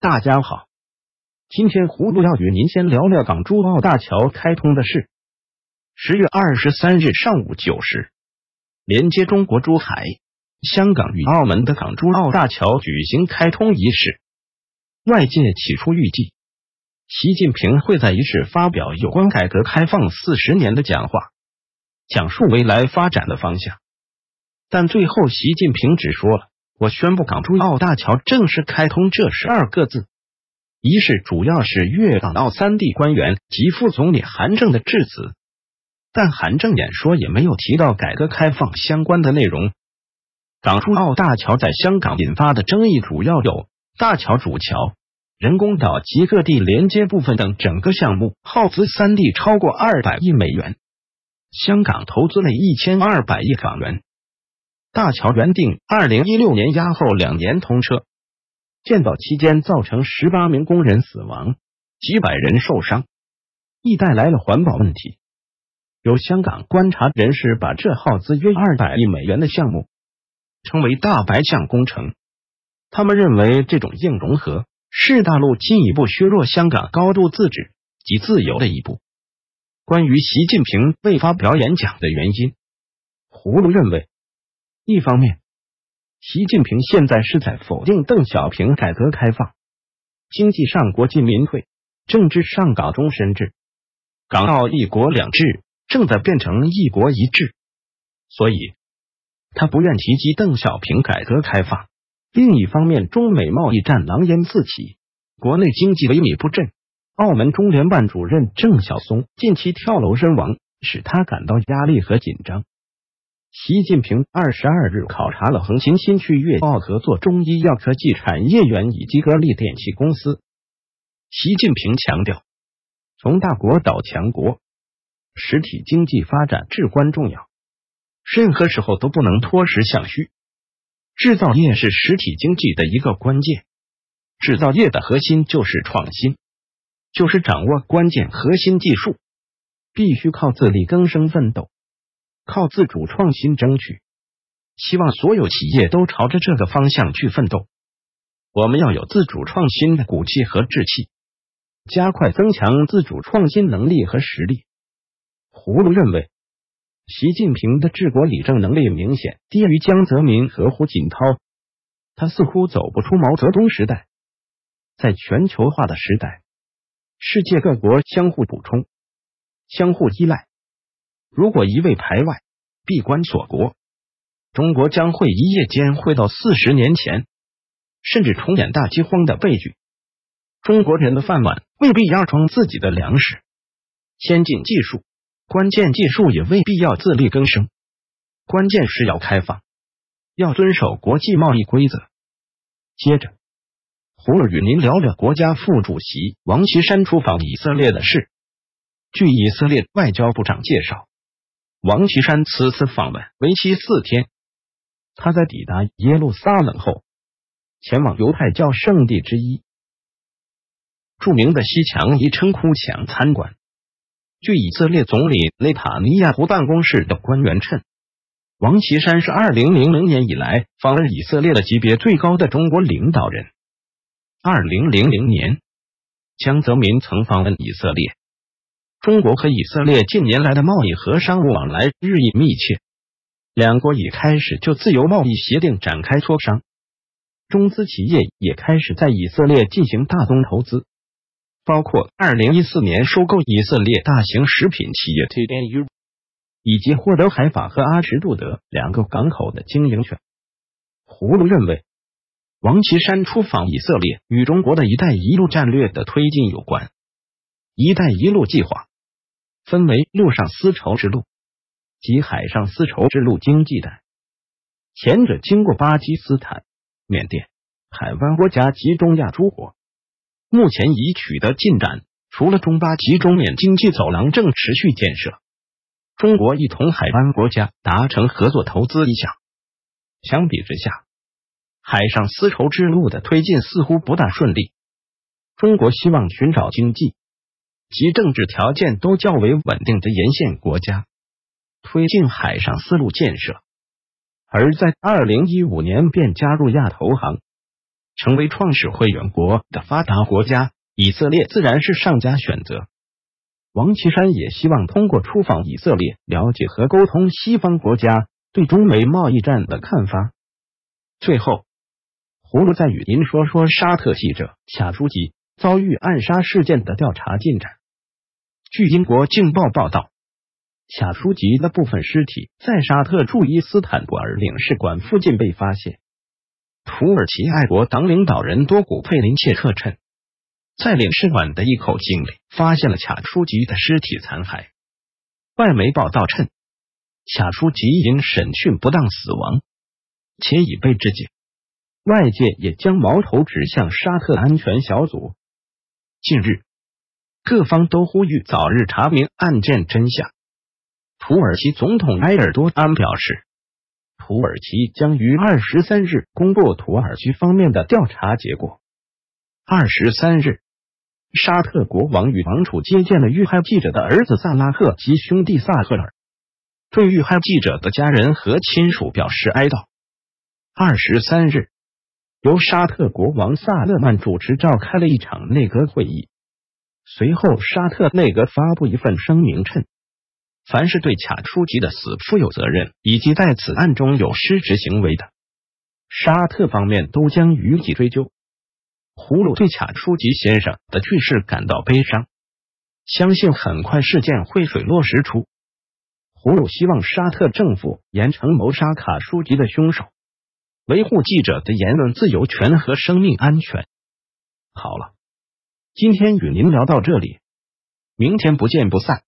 大家好，今天葫芦要与您先聊聊港珠澳大桥开通的事。十月二十三日上午九时，连接中国珠海、香港与澳门的港珠澳大桥举行开通仪式。外界起初预计，习近平会在仪式发表有关改革开放四十年的讲话，讲述未来发展的方向。但最后，习近平只说了。我宣布港珠澳大桥正式开通这十二个字。仪式主要是粤港澳三地官员及副总理韩正的致辞，但韩正演说也没有提到改革开放相关的内容。港珠澳大桥在香港引发的争议主要有大桥主桥、人工岛及各地连接部分等，整个项目耗资三地超过二百亿美元，香港投资了一千二百亿港元。大桥原定二零一六年压后两年通车，建造期间造成十八名工人死亡，几百人受伤，亦带来了环保问题。有香港观察人士把这耗资约二百亿美元的项目称为“大白象工程”，他们认为这种硬融合是大陆进一步削弱香港高度自治及自由的一步。关于习近平未发表演讲的原因，葫芦认为。一方面，习近平现在是在否定邓小平改革开放，经济上国进民退，政治上搞终身制，港澳一国两制正在变成一国一制，所以他不愿提及邓小平改革开放。另一方面，中美贸易战狼烟四起，国内经济萎靡不振，澳门中联办主任郑晓松近期跳楼身亡，使他感到压力和紧张。习近平二十二日考察了横琴新区粤澳合作中医药科技产业园以及格力电器公司。习近平强调，从大国到强国，实体经济发展至关重要，任何时候都不能脱实向虚。制造业是实体经济的一个关键，制造业的核心就是创新，就是掌握关键核心技术，必须靠自力更生奋斗。靠自主创新争取，希望所有企业都朝着这个方向去奋斗。我们要有自主创新的骨气和志气，加快增强自主创新能力和实力。葫芦认为，习近平的治国理政能力明显低于江泽民和胡锦涛，他似乎走不出毛泽东时代。在全球化的时代，世界各国相互补充、相互依赖。如果一味排外、闭关锁国，中国将会一夜间回到四十年前，甚至重演大饥荒的悲剧。中国人的饭碗未必要装自己的粮食，先进技术、关键技术也未必要自力更生。关键是要开放，要遵守国际贸易规则。接着，胡儿与您聊聊国家副主席王岐山出访以色列的事。据以色列外交部长介绍。王岐山此次访问为期四天，他在抵达耶路撒冷后，前往犹太教圣地之一——著名的西墙遗称哭墙参观。据以色列总理内塔尼亚胡办公室的官员称，王岐山是二零零零年以来访问以色列的级别最高的中国领导人。二零零零年，江泽民曾访问以色列。中国和以色列近年来的贸易和商务往来日益密切，两国已开始就自由贸易协定展开磋商，中资企业也开始在以色列进行大宗投资，包括二零一四年收购以色列大型食品企业。TNU，以及获得海法和阿什杜德。两个港口的经营权。葫芦认为，王岐山出访以色列与中国的一带一路战略的推进有关，一带一路计划。分为陆上丝绸之路及海上丝绸之路经济带，前者经过巴基斯坦、缅甸、海湾国家及中亚诸国，目前已取得进展。除了中巴及中缅经济走廊正持续建设，中国亦同海湾国家达成合作投资意向。相比之下，海上丝绸之路的推进似乎不大顺利。中国希望寻找经济。其政治条件都较为稳定的沿线国家推进海上丝路建设，而在二零一五年便加入亚投行，成为创始会员国的发达国家，以色列自然是上佳选择。王岐山也希望通过出访以色列，了解和沟通西方国家对中美贸易战的看法。最后，葫芦再与您说说沙特记者卡舒吉遭遇暗杀事件的调查进展。据英国《镜报》报道，卡舒吉的部分尸体在沙特驻伊斯坦布尔领事馆附近被发现。土耳其爱国党领导人多古佩林切克称，在领事馆的一口井里发现了卡舒吉的尸体残骸。外媒报道称，卡舒吉因审讯不当死亡，且已被肢解。外界也将矛头指向沙特安全小组。近日。各方都呼吁早日查明案件真相。土耳其总统埃尔多安表示，土耳其将于二十三日公布土耳其方面的调查结果。二十三日，沙特国王与王储接见了遇害记者的儿子萨拉赫及兄弟萨赫尔，对遇害记者的家人和亲属表示哀悼。二十三日，由沙特国王萨勒曼主持召开了一场内阁会议。随后，沙特内阁发布一份声明称，凡是对卡舒吉的死负有责任，以及在此案中有失职行为的，沙特方面都将予以追究。葫芦对卡舒吉先生的去世感到悲伤，相信很快事件会水落石出。葫芦希望沙特政府严惩谋杀卡舒吉的凶手，维护记者的言论自由权和生命安全。好了。今天与您聊到这里，明天不见不散。